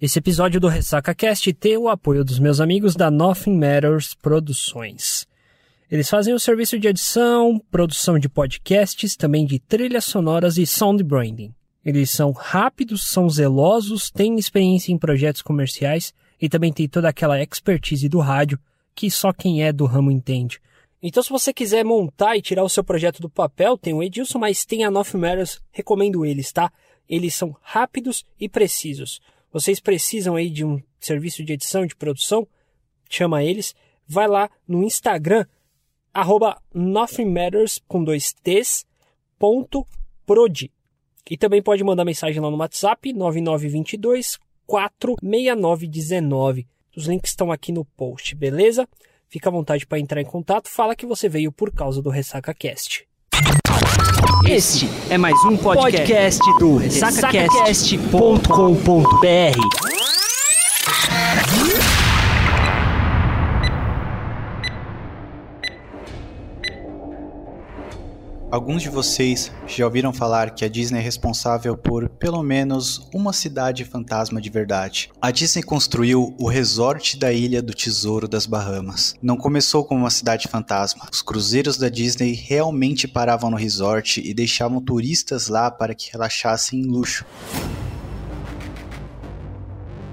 Esse episódio do Ressaca Cast tem o apoio dos meus amigos da Nothing Matters Produções. Eles fazem o serviço de edição, produção de podcasts, também de trilhas sonoras e sound branding. Eles são rápidos, são zelosos, têm experiência em projetos comerciais e também tem toda aquela expertise do rádio que só quem é do ramo entende. Então, se você quiser montar e tirar o seu projeto do papel, tem o Edilson, mas tem a Nothing Matters, recomendo eles, tá? Eles são rápidos e precisos. Vocês precisam aí de um serviço de edição, de produção? Chama eles. Vai lá no Instagram, arroba nothingmatters, com dois T's, ponto prod. E também pode mandar mensagem lá no WhatsApp, 9922 46919. Os links estão aqui no post, beleza? Fica à vontade para entrar em contato. Fala que você veio por causa do Ressaca Cast. Este é mais um podcast, do ressacacast.com.br. Alguns de vocês já ouviram falar que a Disney é responsável por pelo menos uma cidade fantasma de verdade. A Disney construiu o resort da Ilha do Tesouro das Bahamas. Não começou como uma cidade fantasma. Os cruzeiros da Disney realmente paravam no resort e deixavam turistas lá para que relaxassem em luxo.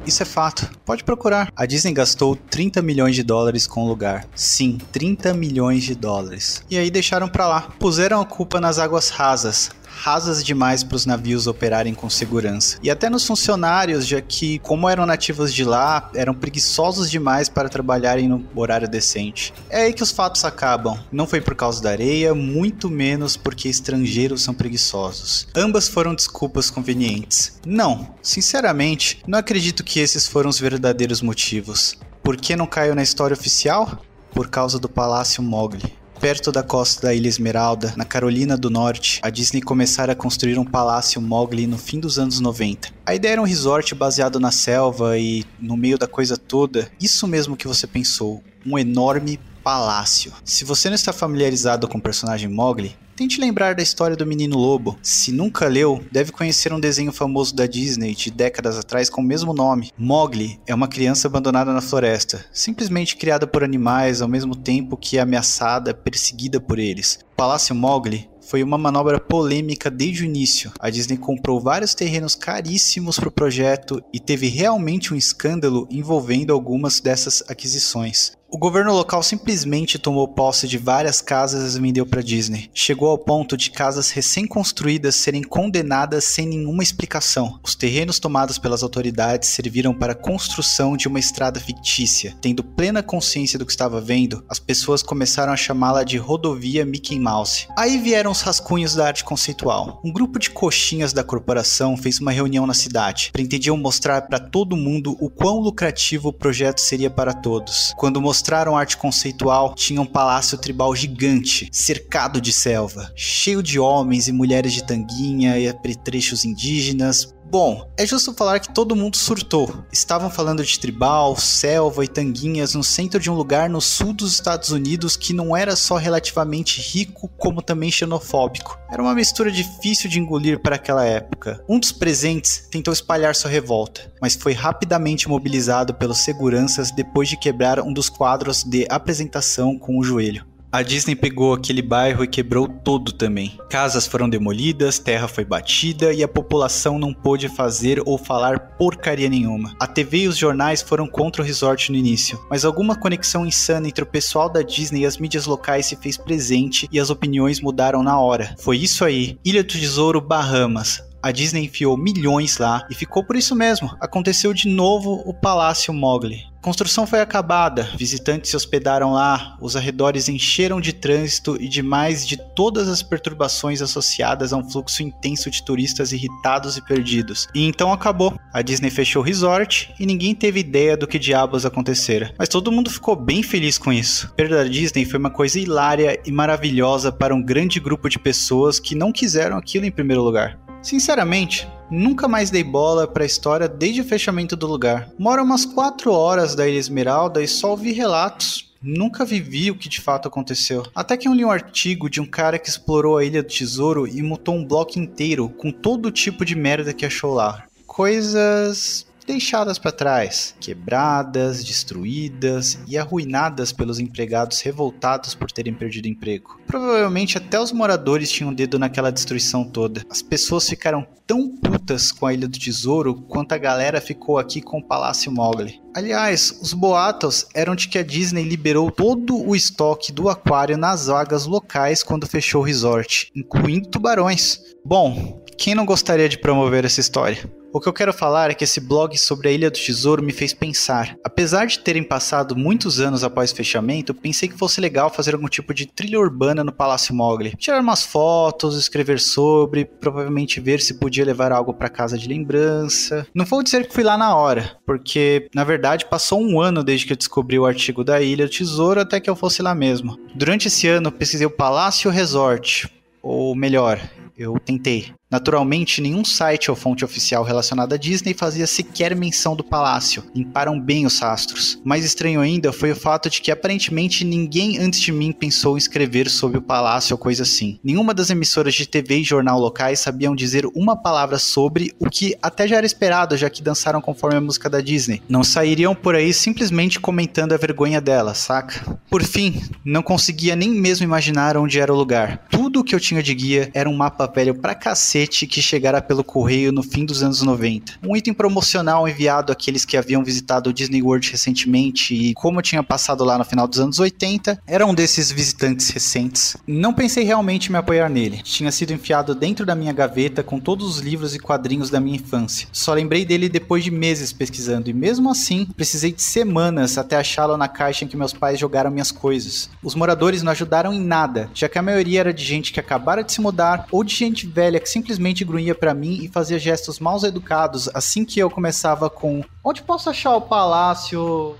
Isso é fato. Pode procurar. A Disney gastou 30 milhões de dólares com o lugar. Sim, 30 milhões de dólares. E aí deixaram pra lá. Puseram a culpa nas águas rasas rasas demais para os navios operarem com segurança. E até nos funcionários, já que, como eram nativos de lá, eram preguiçosos demais para trabalharem no horário decente. É aí que os fatos acabam. Não foi por causa da areia, muito menos porque estrangeiros são preguiçosos. Ambas foram desculpas convenientes. Não, sinceramente, não acredito que esses foram os verdadeiros motivos. Por que não caiu na história oficial? Por causa do Palácio Mogli. Perto da costa da Ilha Esmeralda, na Carolina do Norte, a Disney começara a construir um palácio Mowgli no fim dos anos 90. A ideia era um resort baseado na selva e no meio da coisa toda, isso mesmo que você pensou, um enorme palácio. Se você não está familiarizado com o personagem Mowgli, Tente lembrar da história do Menino Lobo. Se nunca leu, deve conhecer um desenho famoso da Disney de décadas atrás com o mesmo nome. Mowgli é uma criança abandonada na floresta, simplesmente criada por animais ao mesmo tempo que é ameaçada, perseguida por eles. O Palácio Mowgli foi uma manobra polêmica desde o início. A Disney comprou vários terrenos caríssimos para o projeto e teve realmente um escândalo envolvendo algumas dessas aquisições. O governo local simplesmente tomou posse de várias casas e vendeu para Disney. Chegou ao ponto de casas recém-construídas serem condenadas sem nenhuma explicação. Os terrenos tomados pelas autoridades serviram para a construção de uma estrada fictícia. Tendo plena consciência do que estava vendo, as pessoas começaram a chamá-la de rodovia Mickey Mouse. Aí vieram os rascunhos da arte conceitual. Um grupo de coxinhas da corporação fez uma reunião na cidade. Pretendiam mostrar para todo mundo o quão lucrativo o projeto seria para todos. Quando mostraram arte conceitual, tinha um palácio tribal gigante, cercado de selva, cheio de homens e mulheres de tanguinha e apetrechos indígenas, Bom, é justo falar que todo mundo surtou. Estavam falando de tribal, selva e tanguinhas no centro de um lugar no sul dos Estados Unidos que não era só relativamente rico, como também xenofóbico. Era uma mistura difícil de engolir para aquela época. Um dos presentes tentou espalhar sua revolta, mas foi rapidamente mobilizado pelos seguranças depois de quebrar um dos quadros de apresentação com o joelho. A Disney pegou aquele bairro e quebrou todo também. Casas foram demolidas, terra foi batida e a população não pôde fazer ou falar porcaria nenhuma. A TV e os jornais foram contra o resort no início, mas alguma conexão insana entre o pessoal da Disney e as mídias locais se fez presente e as opiniões mudaram na hora. Foi isso aí, Ilha do Tesouro, Bahamas. A Disney enfiou milhões lá e ficou por isso mesmo. Aconteceu de novo o Palácio Mowgli. A construção foi acabada, visitantes se hospedaram lá, os arredores encheram de trânsito e de mais de todas as perturbações associadas a um fluxo intenso de turistas irritados e perdidos. E então acabou. A Disney fechou o resort e ninguém teve ideia do que diabos acontecera. Mas todo mundo ficou bem feliz com isso. A perda da Disney foi uma coisa hilária e maravilhosa para um grande grupo de pessoas que não quiseram aquilo em primeiro lugar. Sinceramente, nunca mais dei bola para a história desde o fechamento do lugar. Moro umas 4 horas da Ilha Esmeralda e só ouvi relatos. Nunca vivi o que de fato aconteceu. Até que eu li um artigo de um cara que explorou a Ilha do Tesouro e mutou um bloco inteiro com todo tipo de merda que achou lá. Coisas deixadas para trás, quebradas, destruídas e arruinadas pelos empregados revoltados por terem perdido emprego. Provavelmente até os moradores tinham um dedo naquela destruição toda. As pessoas ficaram tão putas com a Ilha do Tesouro quanto a galera ficou aqui com o Palácio Mowgli. Aliás, os boatos eram de que a Disney liberou todo o estoque do aquário nas vagas locais quando fechou o resort, incluindo tubarões. Bom, quem não gostaria de promover essa história? O que eu quero falar é que esse blog sobre a Ilha do Tesouro me fez pensar. Apesar de terem passado muitos anos após o fechamento, pensei que fosse legal fazer algum tipo de trilha urbana no Palácio Mogli. Tirar umas fotos, escrever sobre, provavelmente ver se podia levar algo para casa de lembrança. Não vou dizer que fui lá na hora, porque na verdade passou um ano desde que eu descobri o artigo da Ilha do Tesouro até que eu fosse lá mesmo. Durante esse ano, pesquisei o Palácio Resort, ou melhor, eu tentei. Naturalmente, nenhum site ou fonte oficial relacionada à Disney fazia sequer menção do palácio. Limparam bem os rastros. Mais estranho ainda foi o fato de que aparentemente ninguém antes de mim pensou em escrever sobre o palácio ou coisa assim. Nenhuma das emissoras de TV e jornal locais sabiam dizer uma palavra sobre o que até já era esperado, já que dançaram conforme a música da Disney. Não sairiam por aí simplesmente comentando a vergonha dela, saca? Por fim, não conseguia nem mesmo imaginar onde era o lugar. Tudo o que eu tinha de guia era um mapa velho pra cacete que chegara pelo correio no fim dos anos 90. Um item promocional enviado àqueles que haviam visitado o Disney World recentemente e como eu tinha passado lá no final dos anos 80, era um desses visitantes recentes. Não pensei realmente em me apoiar nele. Tinha sido enfiado dentro da minha gaveta com todos os livros e quadrinhos da minha infância. Só lembrei dele depois de meses pesquisando e mesmo assim precisei de semanas até achá-lo na caixa em que meus pais jogaram minhas coisas. Os moradores não ajudaram em nada, já que a maioria era de gente que acabara de se mudar ou de gente velha que simplesmente simplesmente grunhia para mim e fazia gestos mal educados assim que eu começava com: Onde posso achar o palácio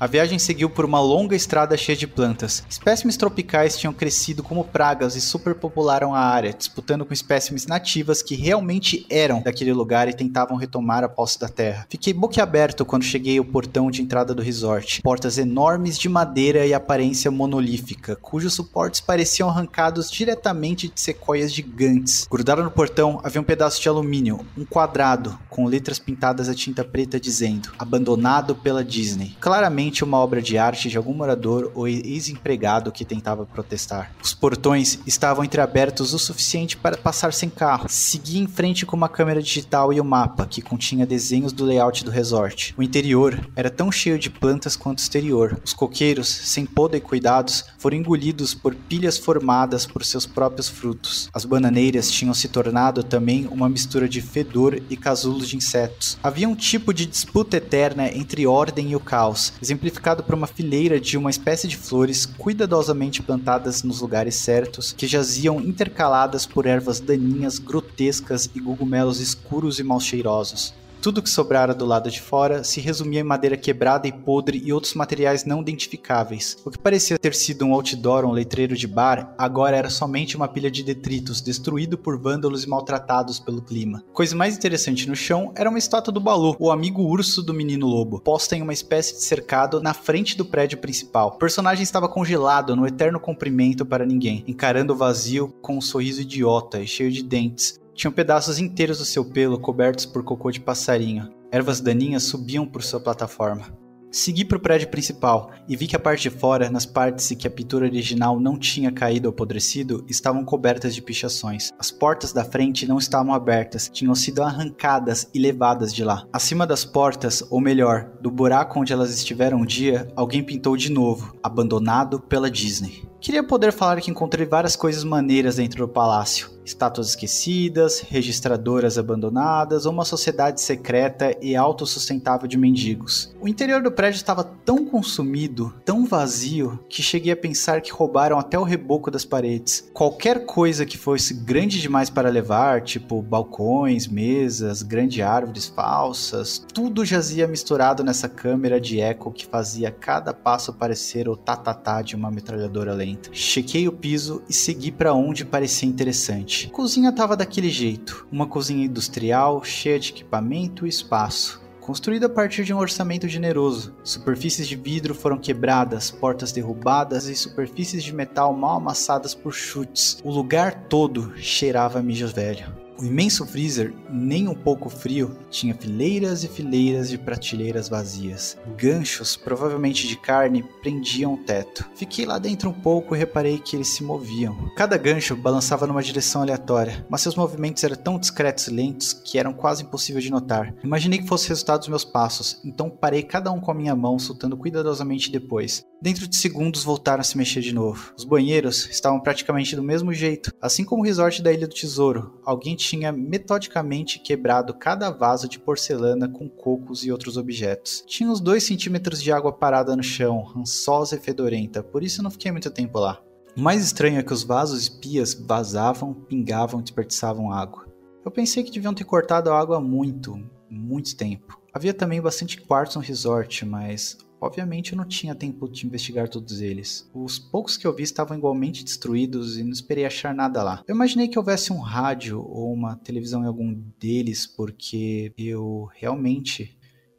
a viagem seguiu por uma longa estrada cheia de plantas. Espécimes tropicais tinham crescido como pragas e superpopularam a área, disputando com espécimes nativas que realmente eram daquele lugar e tentavam retomar a posse da terra. Fiquei boquiaberto quando cheguei ao portão de entrada do resort. Portas enormes de madeira e aparência monolífica, cujos suportes pareciam arrancados diretamente de sequoias gigantes. Grudado no portão havia um pedaço de alumínio, um quadrado, com letras pintadas a tinta preta dizendo: Abandonado pela Disney. Claramente uma obra de arte de algum morador ou ex-empregado que tentava protestar. Os portões estavam entreabertos o suficiente para passar sem carro. Segui em frente com uma câmera digital e o um mapa, que continha desenhos do layout do resort. O interior era tão cheio de plantas quanto o exterior. Os coqueiros, sem poda e cuidados, foram engolidos por pilhas formadas por seus próprios frutos. As bananeiras tinham se tornado também uma mistura de fedor e casulos de insetos. Havia um tipo de disputa eterna entre ordem e o caos, exemplificado por uma fileira de uma espécie de flores cuidadosamente plantadas nos lugares certos, que jaziam intercaladas por ervas daninhas, grotescas e cogumelos escuros e mal cheirosos. Tudo que sobrara do lado de fora se resumia em madeira quebrada e podre e outros materiais não identificáveis. O que parecia ter sido um outdoor ou um letreiro de bar, agora era somente uma pilha de detritos, destruído por vândalos e maltratados pelo clima. Coisa mais interessante no chão era uma estátua do Balu, o amigo urso do menino lobo, posta em uma espécie de cercado na frente do prédio principal. O personagem estava congelado no eterno comprimento para ninguém, encarando o vazio com um sorriso idiota e cheio de dentes, tinham pedaços inteiros do seu pelo cobertos por cocô de passarinho. Ervas daninhas subiam por sua plataforma. Segui para o prédio principal e vi que a parte de fora, nas partes em que a pintura original não tinha caído ou apodrecido, estavam cobertas de pichações. As portas da frente não estavam abertas, tinham sido arrancadas e levadas de lá. Acima das portas, ou melhor, do buraco onde elas estiveram um dia, alguém pintou de novo, abandonado pela Disney. Queria poder falar que encontrei várias coisas maneiras dentro do palácio estátuas esquecidas, registradoras abandonadas uma sociedade secreta e autossustentável de mendigos. O interior do prédio estava tão consumido, tão vazio, que cheguei a pensar que roubaram até o reboco das paredes. Qualquer coisa que fosse grande demais para levar, tipo balcões, mesas, grandes árvores falsas, tudo jazia misturado nessa câmera de eco que fazia cada passo parecer o tatatá de uma metralhadora lenta. Chequei o piso e segui para onde parecia interessante. A cozinha estava daquele jeito, uma cozinha industrial, cheia de equipamento e espaço. Construída a partir de um orçamento generoso. Superfícies de vidro foram quebradas, portas derrubadas e superfícies de metal mal amassadas por chutes. O lugar todo cheirava a mijo velho. O imenso freezer, nem um pouco frio, tinha fileiras e fileiras de prateleiras vazias. Ganchos, provavelmente de carne, prendiam o teto. Fiquei lá dentro um pouco e reparei que eles se moviam. Cada gancho balançava numa direção aleatória, mas seus movimentos eram tão discretos e lentos que eram quase impossíveis de notar. Imaginei que fosse resultado dos meus passos, então parei cada um com a minha mão, soltando cuidadosamente depois. Dentro de segundos voltaram a se mexer de novo. Os banheiros estavam praticamente do mesmo jeito, assim como o resort da Ilha do Tesouro. Alguém tinha metodicamente quebrado cada vaso de porcelana com cocos e outros objetos. Tinha uns 2 centímetros de água parada no chão, rançosa e fedorenta, por isso não fiquei muito tempo lá. O mais estranho é que os vasos e pias vazavam, pingavam e desperdiçavam água. Eu pensei que deviam ter cortado a água há muito, muito tempo. Havia também bastante quartos no resort, mas Obviamente eu não tinha tempo de investigar todos eles. Os poucos que eu vi estavam igualmente destruídos e não esperei achar nada lá. Eu imaginei que houvesse um rádio ou uma televisão em algum deles, porque eu realmente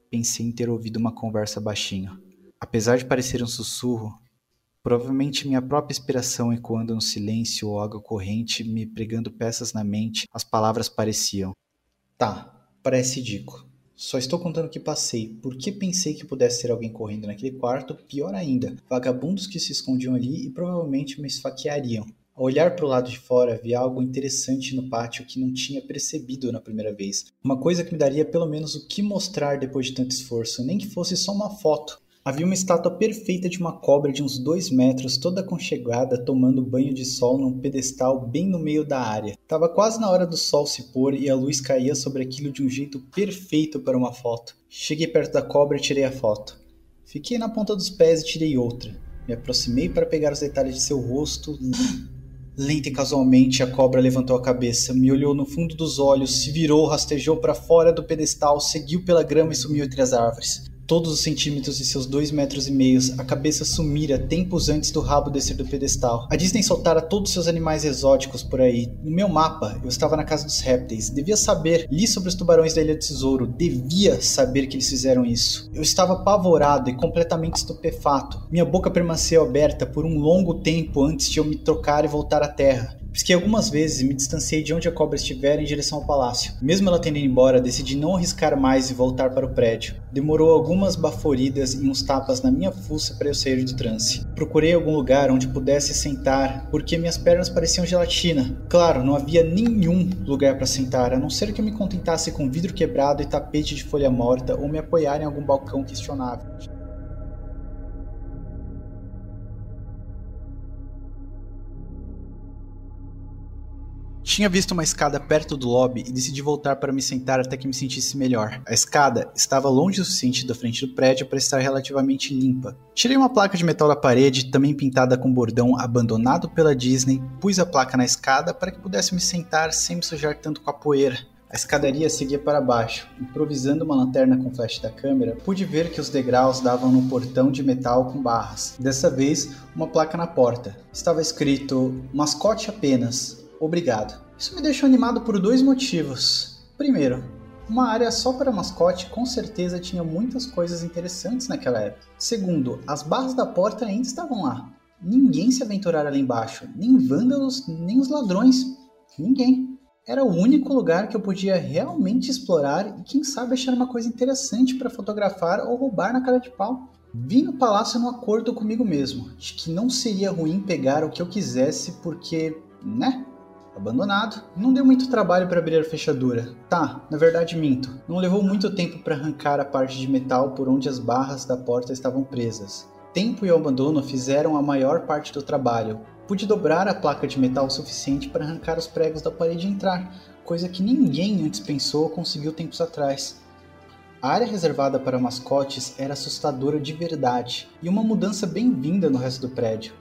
pensei em ter ouvido uma conversa baixinho. Apesar de parecer um sussurro, provavelmente minha própria inspiração ecoando no silêncio ou água corrente me pregando peças na mente, as palavras pareciam. Tá, parece ridículo. Só estou contando o que passei, porque pensei que pudesse ter alguém correndo naquele quarto, pior ainda, vagabundos que se escondiam ali e provavelmente me esfaqueariam. Ao olhar para o lado de fora, vi algo interessante no pátio que não tinha percebido na primeira vez. Uma coisa que me daria pelo menos o que mostrar depois de tanto esforço, nem que fosse só uma foto. Havia uma estátua perfeita de uma cobra de uns dois metros, toda aconchegada, tomando banho de sol num pedestal bem no meio da área. Tava quase na hora do sol se pôr e a luz caía sobre aquilo de um jeito perfeito para uma foto. Cheguei perto da cobra e tirei a foto. Fiquei na ponta dos pés e tirei outra. Me aproximei para pegar os detalhes de seu rosto. Lenta e casualmente, a cobra levantou a cabeça, me olhou no fundo dos olhos, se virou, rastejou para fora do pedestal, seguiu pela grama e sumiu entre as árvores todos os centímetros de seus dois metros e meios, a cabeça sumira tempos antes do rabo descer do pedestal. A Disney soltara todos seus animais exóticos por aí. No meu mapa, eu estava na casa dos répteis. Devia saber, li sobre os tubarões da Ilha do Tesouro. Devia saber que eles fizeram isso. Eu estava apavorado e completamente estupefato. Minha boca permaneceu aberta por um longo tempo antes de eu me trocar e voltar à terra. Pisquei algumas vezes e me distanciei de onde a cobra estivera em direção ao palácio. Mesmo ela tendo ido embora, decidi não arriscar mais e voltar para o prédio. Demorou algumas baforidas e uns tapas na minha fuça para eu sair do transe. Procurei algum lugar onde pudesse sentar, porque minhas pernas pareciam gelatina. Claro, não havia nenhum lugar para sentar, a não ser que eu me contentasse com vidro quebrado e tapete de folha morta ou me apoiar em algum balcão questionável. Tinha visto uma escada perto do lobby e decidi voltar para me sentar até que me sentisse melhor. A escada estava longe o suficiente da frente do prédio para estar relativamente limpa. Tirei uma placa de metal da parede, também pintada com bordão abandonado pela Disney, pus a placa na escada para que pudesse me sentar sem me sujar tanto com a poeira. A escadaria seguia para baixo. Improvisando uma lanterna com flash da câmera, pude ver que os degraus davam num portão de metal com barras. Dessa vez, uma placa na porta. Estava escrito: mascote apenas, Obrigado. Isso me deixou animado por dois motivos. Primeiro, uma área só para mascote com certeza tinha muitas coisas interessantes naquela época. Segundo, as barras da porta ainda estavam lá. Ninguém se aventurara lá embaixo, nem vândalos, nem os ladrões. Ninguém. Era o único lugar que eu podia realmente explorar e quem sabe achar uma coisa interessante para fotografar ou roubar na cara de pau. Vim no palácio num acordo comigo mesmo, de que não seria ruim pegar o que eu quisesse porque, né? Abandonado. Não deu muito trabalho para abrir a fechadura. Tá, na verdade minto. Não levou muito tempo para arrancar a parte de metal por onde as barras da porta estavam presas. Tempo e o abandono fizeram a maior parte do trabalho. Pude dobrar a placa de metal o suficiente para arrancar os pregos da parede e entrar, coisa que ninguém antes pensou ou conseguiu tempos atrás. A área reservada para mascotes era assustadora de verdade e uma mudança bem-vinda no resto do prédio.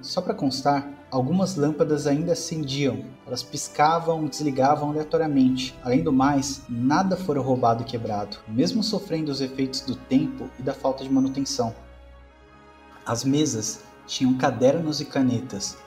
Só para constar, algumas lâmpadas ainda acendiam, elas piscavam e desligavam aleatoriamente. Além do mais, nada fora roubado e quebrado, mesmo sofrendo os efeitos do tempo e da falta de manutenção. As mesas tinham cadernos e canetas,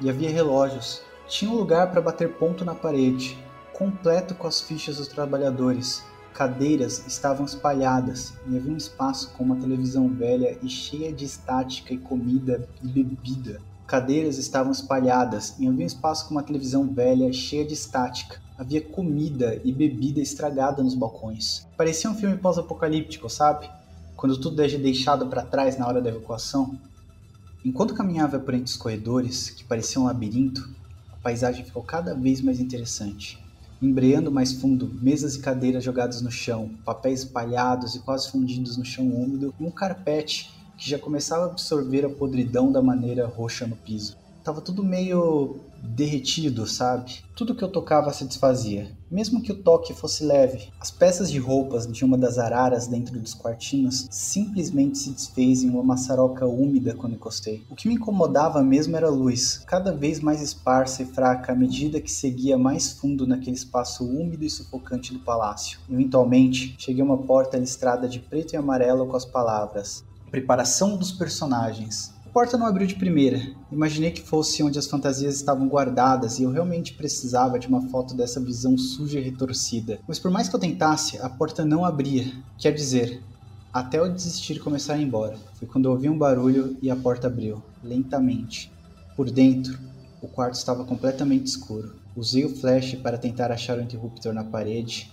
e havia relógios. Tinha um lugar para bater ponto na parede, completo com as fichas dos trabalhadores. Cadeiras estavam espalhadas e havia um espaço com uma televisão velha e cheia de estática e comida e bebida. Cadeiras estavam espalhadas e havia um espaço com uma televisão velha cheia de estática. Havia comida e bebida estragada nos balcões. Parecia um filme pós-apocalíptico, sabe? quando tudo é deixado para trás na hora da evacuação. Enquanto caminhava por entre os corredores, que pareciam um labirinto, a paisagem ficou cada vez mais interessante. Embreando mais fundo, mesas e cadeiras jogadas no chão, papéis espalhados e quase fundidos no chão úmido, e um carpete que já começava a absorver a podridão da maneira roxa no piso. Tava tudo meio derretido, sabe? Tudo que eu tocava se desfazia, mesmo que o toque fosse leve. As peças de roupas de uma das araras dentro dos quartinhos simplesmente se desfez em uma maçaroca úmida quando encostei. O que me incomodava mesmo era a luz, cada vez mais esparsa e fraca à medida que seguia mais fundo naquele espaço úmido e sufocante do palácio. Eventualmente, cheguei a uma porta listrada de preto e amarelo com as palavras: Preparação dos personagens porta não abriu de primeira. Imaginei que fosse onde as fantasias estavam guardadas e eu realmente precisava de uma foto dessa visão suja e retorcida. Mas por mais que eu tentasse, a porta não abria. Quer dizer, até eu desistir e começar a ir embora. Foi quando ouvi um barulho e a porta abriu, lentamente. Por dentro, o quarto estava completamente escuro. Usei o flash para tentar achar o interruptor na parede,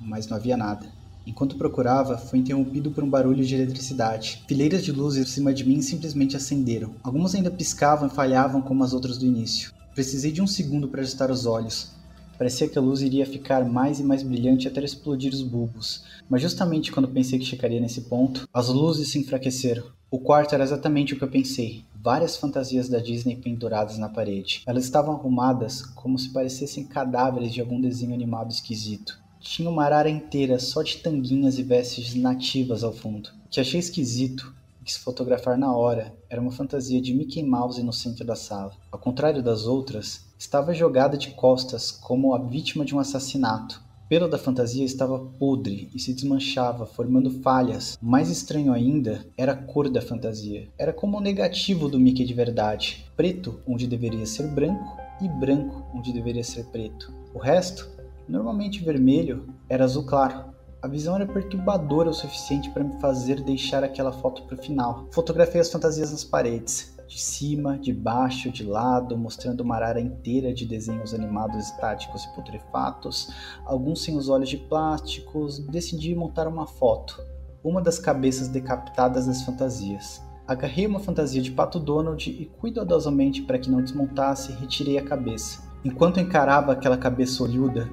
mas não havia nada. Enquanto procurava, fui interrompido por um barulho de eletricidade. Fileiras de luzes por cima de mim simplesmente acenderam. Algumas ainda piscavam e falhavam como as outras do início. Precisei de um segundo para ajustar os olhos. Parecia que a luz iria ficar mais e mais brilhante até explodir os bulbos, mas justamente quando pensei que chegaria nesse ponto, as luzes se enfraqueceram. O quarto era exatamente o que eu pensei. Várias fantasias da Disney penduradas na parede. Elas estavam arrumadas como se parecessem cadáveres de algum desenho animado esquisito. Tinha uma arara inteira só de tanguinhas e vestes nativas ao fundo. O que achei esquisito e quis fotografar na hora era uma fantasia de Mickey Mouse no centro da sala. Ao contrário das outras, estava jogada de costas como a vítima de um assassinato. O pelo da fantasia estava podre e se desmanchava, formando falhas. Mais estranho ainda era a cor da fantasia. Era como o negativo do Mickey de verdade: preto onde deveria ser branco e branco onde deveria ser preto. O resto Normalmente vermelho era azul claro. A visão era perturbadora o suficiente para me fazer deixar aquela foto para o final. Fotografei as fantasias nas paredes, de cima, de baixo, de lado, mostrando uma arara inteira de desenhos animados estáticos e putrefatos, alguns sem os olhos de plásticos. Decidi montar uma foto, uma das cabeças decapitadas das fantasias. Agarrei uma fantasia de Pato Donald e, cuidadosamente para que não desmontasse, retirei a cabeça. Enquanto encarava aquela cabeça olhuda,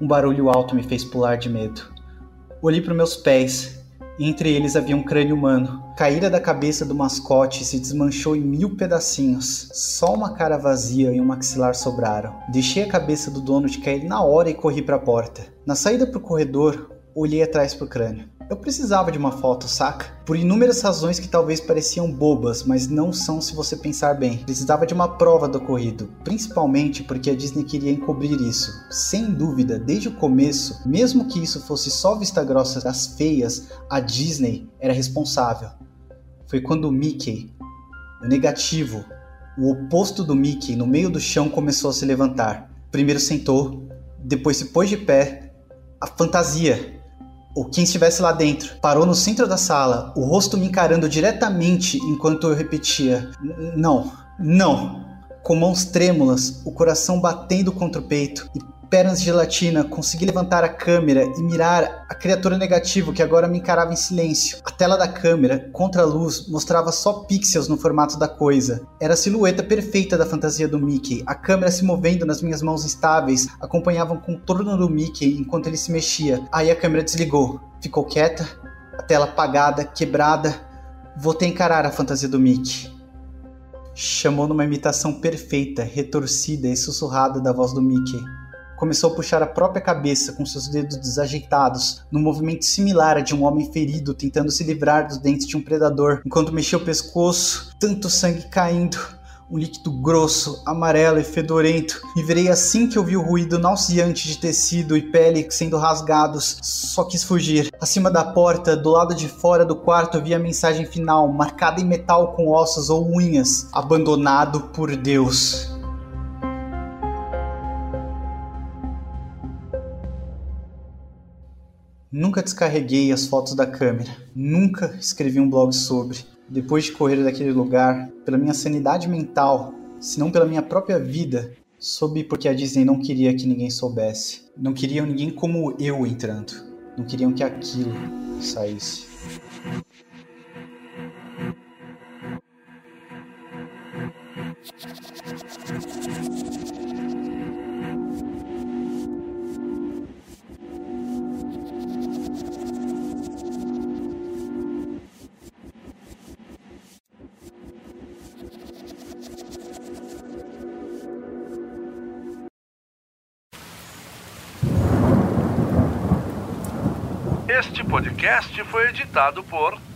um barulho alto me fez pular de medo. Olhei para meus pés, e entre eles havia um crânio humano. Caíra da cabeça do mascote se desmanchou em mil pedacinhos. Só uma cara vazia e um maxilar sobraram. Deixei a cabeça do dono de cair na hora e corri para a porta. Na saída para o corredor, olhei atrás para o crânio. Eu precisava de uma foto, saca? Por inúmeras razões que talvez pareciam bobas, mas não são se você pensar bem. Precisava de uma prova do ocorrido, principalmente porque a Disney queria encobrir isso. Sem dúvida, desde o começo, mesmo que isso fosse só vista grossa das feias, a Disney era responsável. Foi quando o Mickey, o negativo, o oposto do Mickey, no meio do chão começou a se levantar. Primeiro sentou, depois se pôs de pé. A fantasia, ou quem estivesse lá dentro, parou no centro da sala, o rosto me encarando diretamente enquanto eu repetia: Não, não. Com mãos trêmulas, o coração batendo contra o peito e pernas de gelatina, consegui levantar a câmera e mirar a criatura negativa que agora me encarava em silêncio. A tela da câmera, contra a luz, mostrava só pixels no formato da coisa. Era a silhueta perfeita da fantasia do Mickey. A câmera se movendo nas minhas mãos instáveis acompanhava o contorno do Mickey enquanto ele se mexia. Aí a câmera desligou. Ficou quieta, a tela apagada, quebrada, Vou ter encarar a fantasia do Mickey. Chamou numa imitação perfeita, retorcida e sussurrada da voz do Mickey. Começou a puxar a própria cabeça com seus dedos desajeitados, num movimento similar a de um homem ferido tentando se livrar dos dentes de um predador, enquanto mexia o pescoço, tanto sangue caindo um líquido grosso, amarelo e fedorento. Me virei assim que ouvi o ruído nauseante de tecido e pele sendo rasgados. Só quis fugir. Acima da porta, do lado de fora do quarto, vi a mensagem final, marcada em metal com ossos ou unhas: Abandonado por Deus. Nunca descarreguei as fotos da câmera, nunca escrevi um blog sobre depois de correr daquele lugar, pela minha sanidade mental, se não pela minha própria vida, soube porque a Disney não queria que ninguém soubesse. Não queriam ninguém como eu entrando. Não queriam que aquilo saísse. Podcast foi editado por